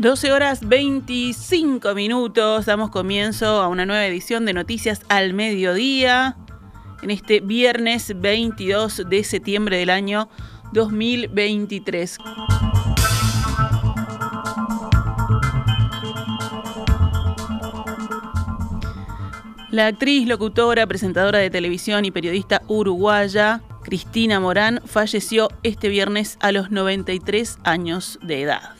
12 horas 25 minutos, damos comienzo a una nueva edición de Noticias al Mediodía en este viernes 22 de septiembre del año 2023. La actriz, locutora, presentadora de televisión y periodista uruguaya Cristina Morán falleció este viernes a los 93 años de edad.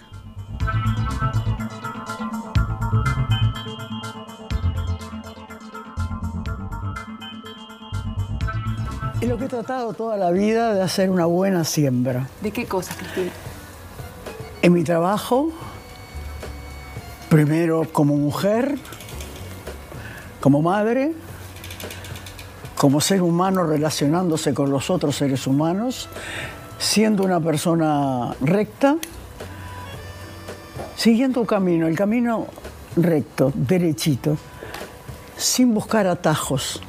Es lo que he tratado toda la vida de hacer una buena siembra. ¿De qué cosas, Cristina? En mi trabajo, primero como mujer, como madre, como ser humano relacionándose con los otros seres humanos, siendo una persona recta, siguiendo un camino, el camino recto, derechito, sin buscar atajos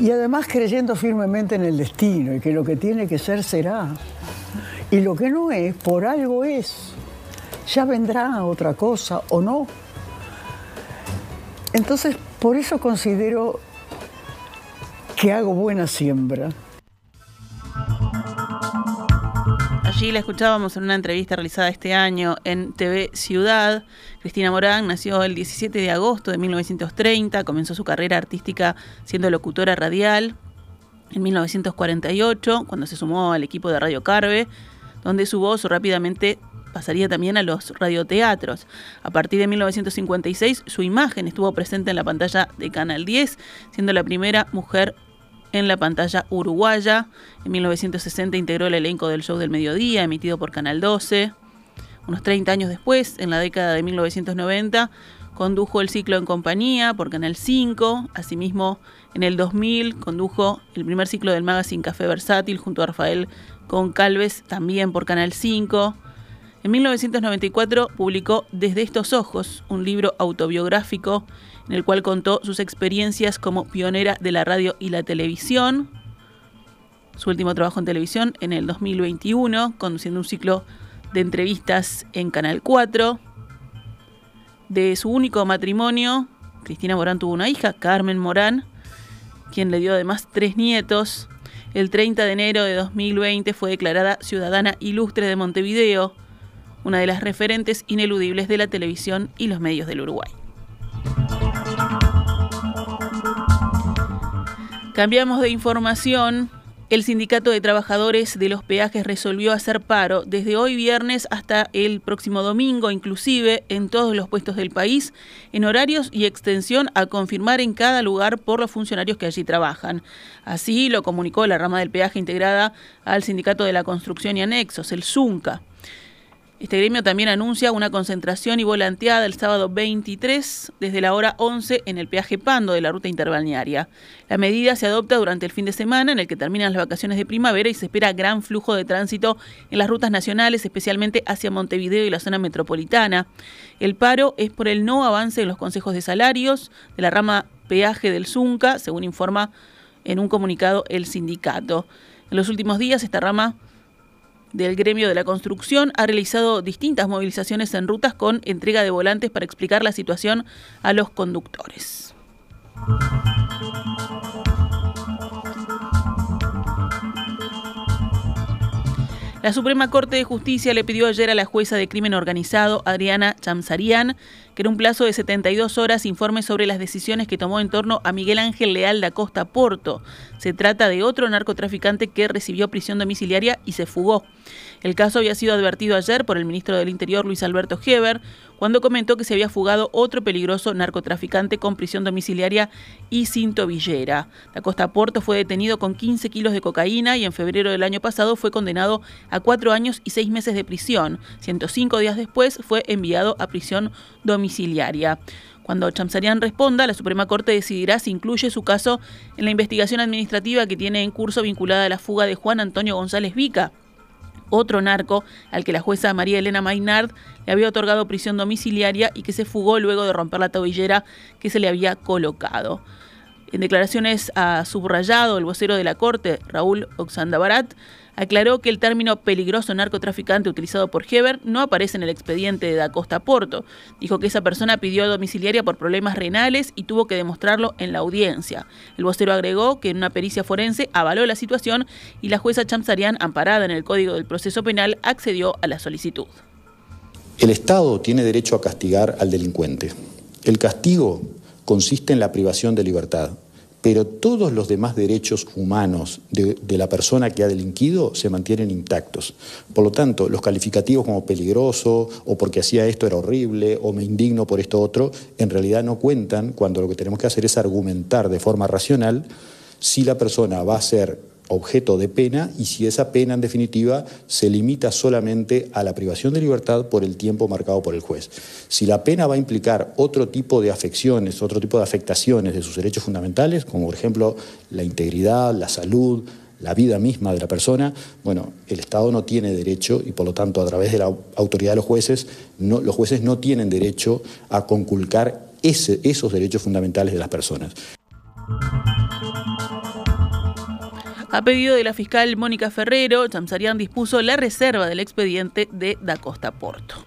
y además creyendo firmemente en el destino y que lo que tiene que ser será. Y lo que no es, por algo es. Ya vendrá otra cosa o no. Entonces, por eso considero que hago buena siembra. Allí la escuchábamos en una entrevista realizada este año en TV Ciudad. Cristina Morán nació el 17 de agosto de 1930, comenzó su carrera artística siendo locutora radial en 1948, cuando se sumó al equipo de Radio Carve, donde su voz rápidamente pasaría también a los radioteatros. A partir de 1956, su imagen estuvo presente en la pantalla de Canal 10, siendo la primera mujer en la pantalla uruguaya. En 1960 integró el elenco del show del mediodía, emitido por Canal 12. Unos 30 años después, en la década de 1990, condujo el ciclo en compañía por Canal 5. Asimismo, en el 2000 condujo el primer ciclo del magazine Café Versátil junto a Rafael Concalves, también por Canal 5. En 1994 publicó Desde estos ojos, un libro autobiográfico en el cual contó sus experiencias como pionera de la radio y la televisión. Su último trabajo en televisión en el 2021, conduciendo un ciclo de entrevistas en Canal 4. De su único matrimonio, Cristina Morán tuvo una hija, Carmen Morán, quien le dio además tres nietos. El 30 de enero de 2020 fue declarada ciudadana ilustre de Montevideo, una de las referentes ineludibles de la televisión y los medios del Uruguay. Cambiamos de información. El Sindicato de Trabajadores de los Peajes resolvió hacer paro desde hoy viernes hasta el próximo domingo, inclusive en todos los puestos del país, en horarios y extensión a confirmar en cada lugar por los funcionarios que allí trabajan. Así lo comunicó la rama del peaje integrada al Sindicato de la Construcción y Anexos, el SUNCA. Este gremio también anuncia una concentración y volanteada el sábado 23 desde la hora 11 en el peaje Pando de la ruta interbalnearia. La medida se adopta durante el fin de semana en el que terminan las vacaciones de primavera y se espera gran flujo de tránsito en las rutas nacionales, especialmente hacia Montevideo y la zona metropolitana. El paro es por el no avance en los consejos de salarios de la rama peaje del Zunca, según informa en un comunicado el sindicato. En los últimos días esta rama del gremio de la construcción ha realizado distintas movilizaciones en rutas con entrega de volantes para explicar la situación a los conductores. La Suprema Corte de Justicia le pidió ayer a la jueza de crimen organizado, Adriana Chamsarian, que en un plazo de 72 horas informe sobre las decisiones que tomó en torno a Miguel Ángel Leal da Costa Porto. Se trata de otro narcotraficante que recibió prisión domiciliaria y se fugó. El caso había sido advertido ayer por el ministro del Interior, Luis Alberto Heber, cuando comentó que se había fugado otro peligroso narcotraficante con prisión domiciliaria y sin tobillera. La Costa Porto fue detenido con 15 kilos de cocaína y en febrero del año pasado fue condenado a cuatro años y seis meses de prisión. 105 días después fue enviado a prisión domiciliaria. Cuando Chamsarian responda, la Suprema Corte decidirá si incluye su caso en la investigación administrativa que tiene en curso vinculada a la fuga de Juan Antonio González Vica, otro narco al que la jueza María Elena Maynard le había otorgado prisión domiciliaria y que se fugó luego de romper la tobillera que se le había colocado. En declaraciones a subrayado, el vocero de la Corte, Raúl Oxandabarat, aclaró que el término peligroso narcotraficante utilizado por Heber no aparece en el expediente de Da Costa Porto. Dijo que esa persona pidió domiciliaria por problemas renales y tuvo que demostrarlo en la audiencia. El vocero agregó que en una pericia forense avaló la situación y la jueza Chamsarian, amparada en el Código del Proceso Penal, accedió a la solicitud. El Estado tiene derecho a castigar al delincuente. El castigo consiste en la privación de libertad pero todos los demás derechos humanos de, la persona que ha delinquido se mantienen intactos. Por lo tanto, los calificativos como peligroso o porque hacía esto era horrible o me indigno por esto otro, en realidad no cuentan cuando lo que tenemos que hacer es argumentar de forma racional si la persona va a ser objeto de pena y si esa pena en definitiva se limita solamente a la privación de libertad por el tiempo marcado por el juez. Si la pena va a implicar otro tipo de afecciones, otro tipo de afectaciones de sus derechos fundamentales, como por ejemplo la integridad, la salud, la vida misma de la persona, bueno, el Estado no tiene derecho y por lo tanto a través de la autoridad de los jueces, no, los jueces no tienen derecho a conculcar esos derechos fundamentales de las personas. A pedido de la fiscal Mónica Ferrero, Chamsarian dispuso la reserva del expediente de Da Costa Porto.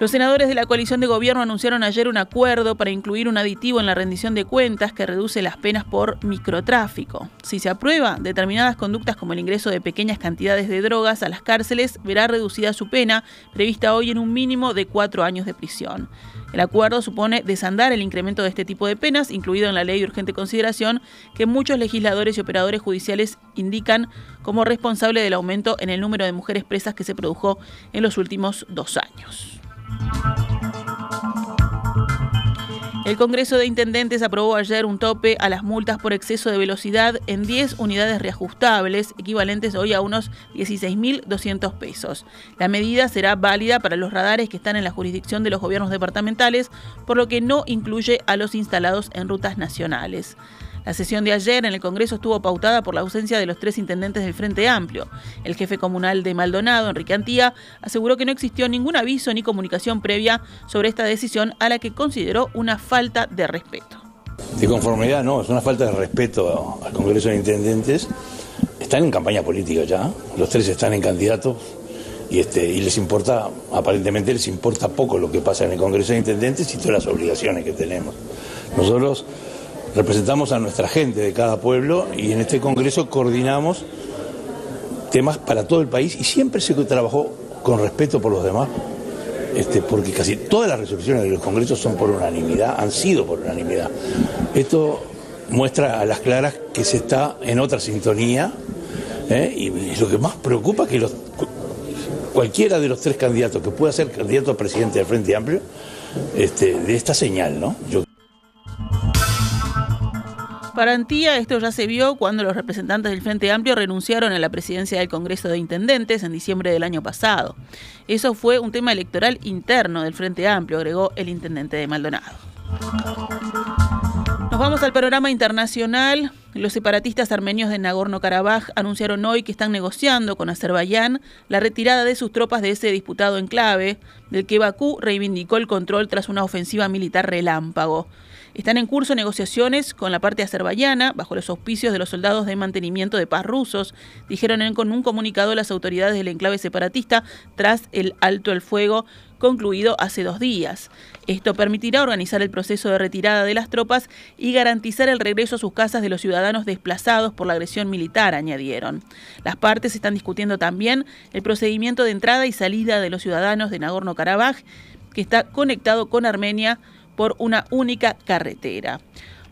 Los senadores de la coalición de gobierno anunciaron ayer un acuerdo para incluir un aditivo en la rendición de cuentas que reduce las penas por microtráfico. Si se aprueba, determinadas conductas como el ingreso de pequeñas cantidades de drogas a las cárceles verá reducida su pena, prevista hoy en un mínimo de cuatro años de prisión. El acuerdo supone desandar el incremento de este tipo de penas, incluido en la ley de urgente consideración, que muchos legisladores y operadores judiciales indican como responsable del aumento en el número de mujeres presas que se produjo en los últimos dos años. El Congreso de Intendentes aprobó ayer un tope a las multas por exceso de velocidad en 10 unidades reajustables, equivalentes hoy a unos 16.200 pesos. La medida será válida para los radares que están en la jurisdicción de los gobiernos departamentales, por lo que no incluye a los instalados en rutas nacionales. La sesión de ayer en el Congreso estuvo pautada por la ausencia de los tres intendentes del Frente Amplio. El jefe comunal de Maldonado, Enrique Antía, aseguró que no existió ningún aviso ni comunicación previa sobre esta decisión a la que consideró una falta de respeto. De conformidad, no, es una falta de respeto al Congreso de Intendentes. Están en campaña política ya, los tres están en candidatos y, este, les importa, aparentemente les importa poco lo que pasa en el Congreso de Intendentes y todas las obligaciones que tenemos. Nosotros representamos a nuestra gente de cada pueblo y en este Congreso coordinamos temas para todo el país y siempre se trabajó con respeto por los demás, este, porque casi todas las resoluciones de los congresos son por unanimidad, han sido por unanimidad. Esto muestra a las claras que se está en otra sintonía ¿eh? y lo que más preocupa es que cualquiera de los tres candidatos que pueda ser candidato a presidente del Frente Amplio este, de esta señal, ¿no? Antía, esto ya se vio cuando los representantes del Frente Amplio renunciaron a la presidencia del Congreso de Intendentes en diciembre del año pasado. Eso fue un tema electoral interno del Frente Amplio, agregó el intendente de Maldonado. Nos vamos al panorama internacional. Los separatistas armenios de Nagorno-Karabaj anunciaron hoy que están negociando con Azerbaiyán la retirada de sus tropas de ese disputado enclave, del que Bakú reivindicó el control tras una ofensiva militar relámpago. Están en curso negociaciones con la parte azerbaiyana, bajo los auspicios de los soldados de mantenimiento de paz rusos, dijeron en, con un comunicado las autoridades del enclave separatista tras el alto el fuego concluido hace dos días. Esto permitirá organizar el proceso de retirada de las tropas y garantizar el regreso a sus casas de los ciudadanos desplazados por la agresión militar, añadieron. Las partes están discutiendo también el procedimiento de entrada y salida de los ciudadanos de Nagorno-Karabaj, que está conectado con Armenia por una única carretera.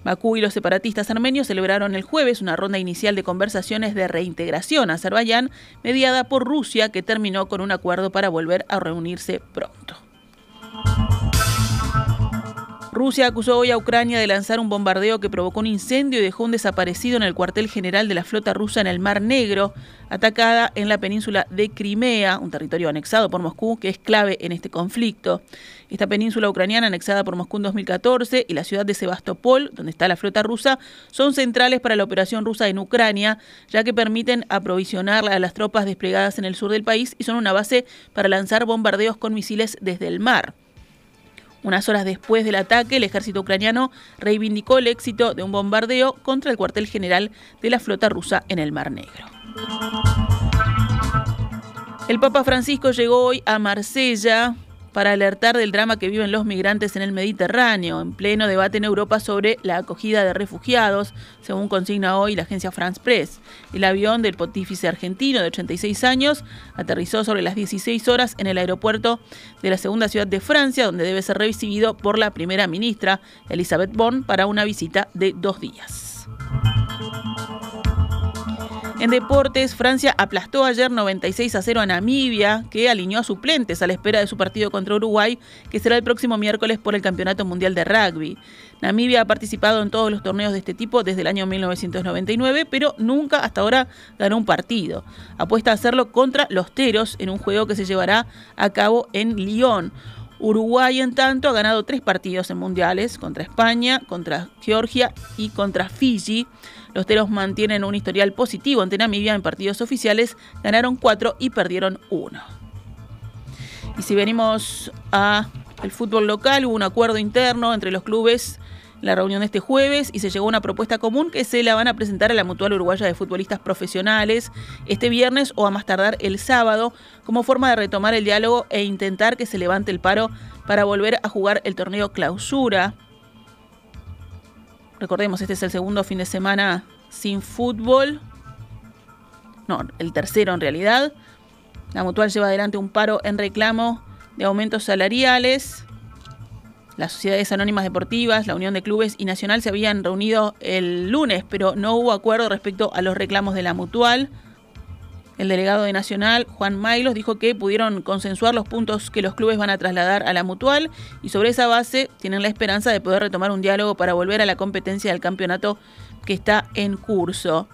Bakú y los separatistas armenios celebraron el jueves una ronda inicial de conversaciones de reintegración a Azerbaiyán, mediada por Rusia, que terminó con un acuerdo para volver a reunirse pronto. Rusia acusó hoy a Ucrania de lanzar un bombardeo que provocó un incendio y dejó un desaparecido en el cuartel general de la flota rusa en el Mar Negro, atacada en la península de Crimea, un territorio anexado por Moscú que es clave en este conflicto. Esta península ucraniana anexada por Moscú en 2014 y la ciudad de Sebastopol, donde está la flota rusa, son centrales para la operación rusa en Ucrania, ya que permiten aprovisionar a las tropas desplegadas en el sur del país y son una base para lanzar bombardeos con misiles desde el mar. Unas horas después del ataque, el ejército ucraniano reivindicó el éxito de un bombardeo contra el cuartel general de la flota rusa en el Mar Negro. El Papa Francisco llegó hoy a Marsella para alertar del drama que viven los migrantes en el Mediterráneo, en pleno debate en Europa sobre la acogida de refugiados, según consigna hoy la agencia France Press. El avión del pontífice argentino de 86 años aterrizó sobre las 16 horas en el aeropuerto de la segunda ciudad de Francia, donde debe ser recibido por la primera ministra, Elisabeth Born, para una visita de dos días. En deportes, Francia aplastó ayer 96 a 0 a Namibia, que alineó a suplentes a la espera de su partido contra Uruguay, que será el próximo miércoles por el Campeonato Mundial de Rugby. Namibia ha participado en todos los torneos de este tipo desde el año 1999, pero nunca hasta ahora ganó un partido. Apuesta a hacerlo contra los Teros en un juego que se llevará a cabo en Lyon. Uruguay, en tanto, ha ganado tres partidos en mundiales, contra España, contra Georgia y contra Fiji. Los teros mantienen un historial positivo ante Namibia en partidos oficiales, ganaron cuatro y perdieron uno. Y si venimos a el fútbol local, hubo un acuerdo interno entre los clubes la reunión de este jueves y se llegó a una propuesta común que se la van a presentar a la Mutual Uruguaya de Futbolistas Profesionales este viernes o a más tardar el sábado como forma de retomar el diálogo e intentar que se levante el paro para volver a jugar el torneo clausura Recordemos, este es el segundo fin de semana sin fútbol. No, el tercero en realidad. La Mutual lleva adelante un paro en reclamo de aumentos salariales. Las sociedades anónimas deportivas, la Unión de Clubes y Nacional se habían reunido el lunes, pero no hubo acuerdo respecto a los reclamos de la Mutual. El delegado de Nacional, Juan Mailos, dijo que pudieron consensuar los puntos que los clubes van a trasladar a la mutual y sobre esa base tienen la esperanza de poder retomar un diálogo para volver a la competencia del campeonato que está en curso.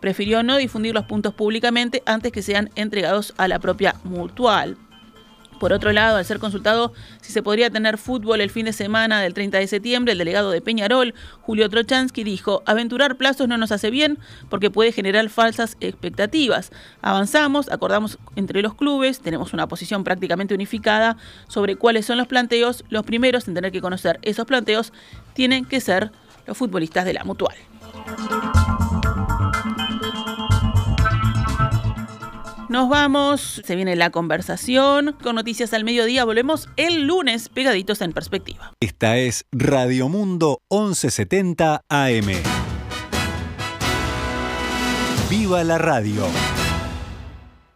Prefirió no difundir los puntos públicamente antes que sean entregados a la propia mutual. Por otro lado, al ser consultado si se podría tener fútbol el fin de semana del 30 de septiembre, el delegado de Peñarol, Julio Trochansky, dijo, aventurar plazos no nos hace bien porque puede generar falsas expectativas. Avanzamos, acordamos entre los clubes, tenemos una posición prácticamente unificada sobre cuáles son los planteos. Los primeros en tener que conocer esos planteos tienen que ser los futbolistas de la mutual. Nos vamos, se viene la conversación con noticias al mediodía. Volvemos el lunes pegaditos en perspectiva. Esta es Radio Mundo 1170 AM. ¡Viva la radio!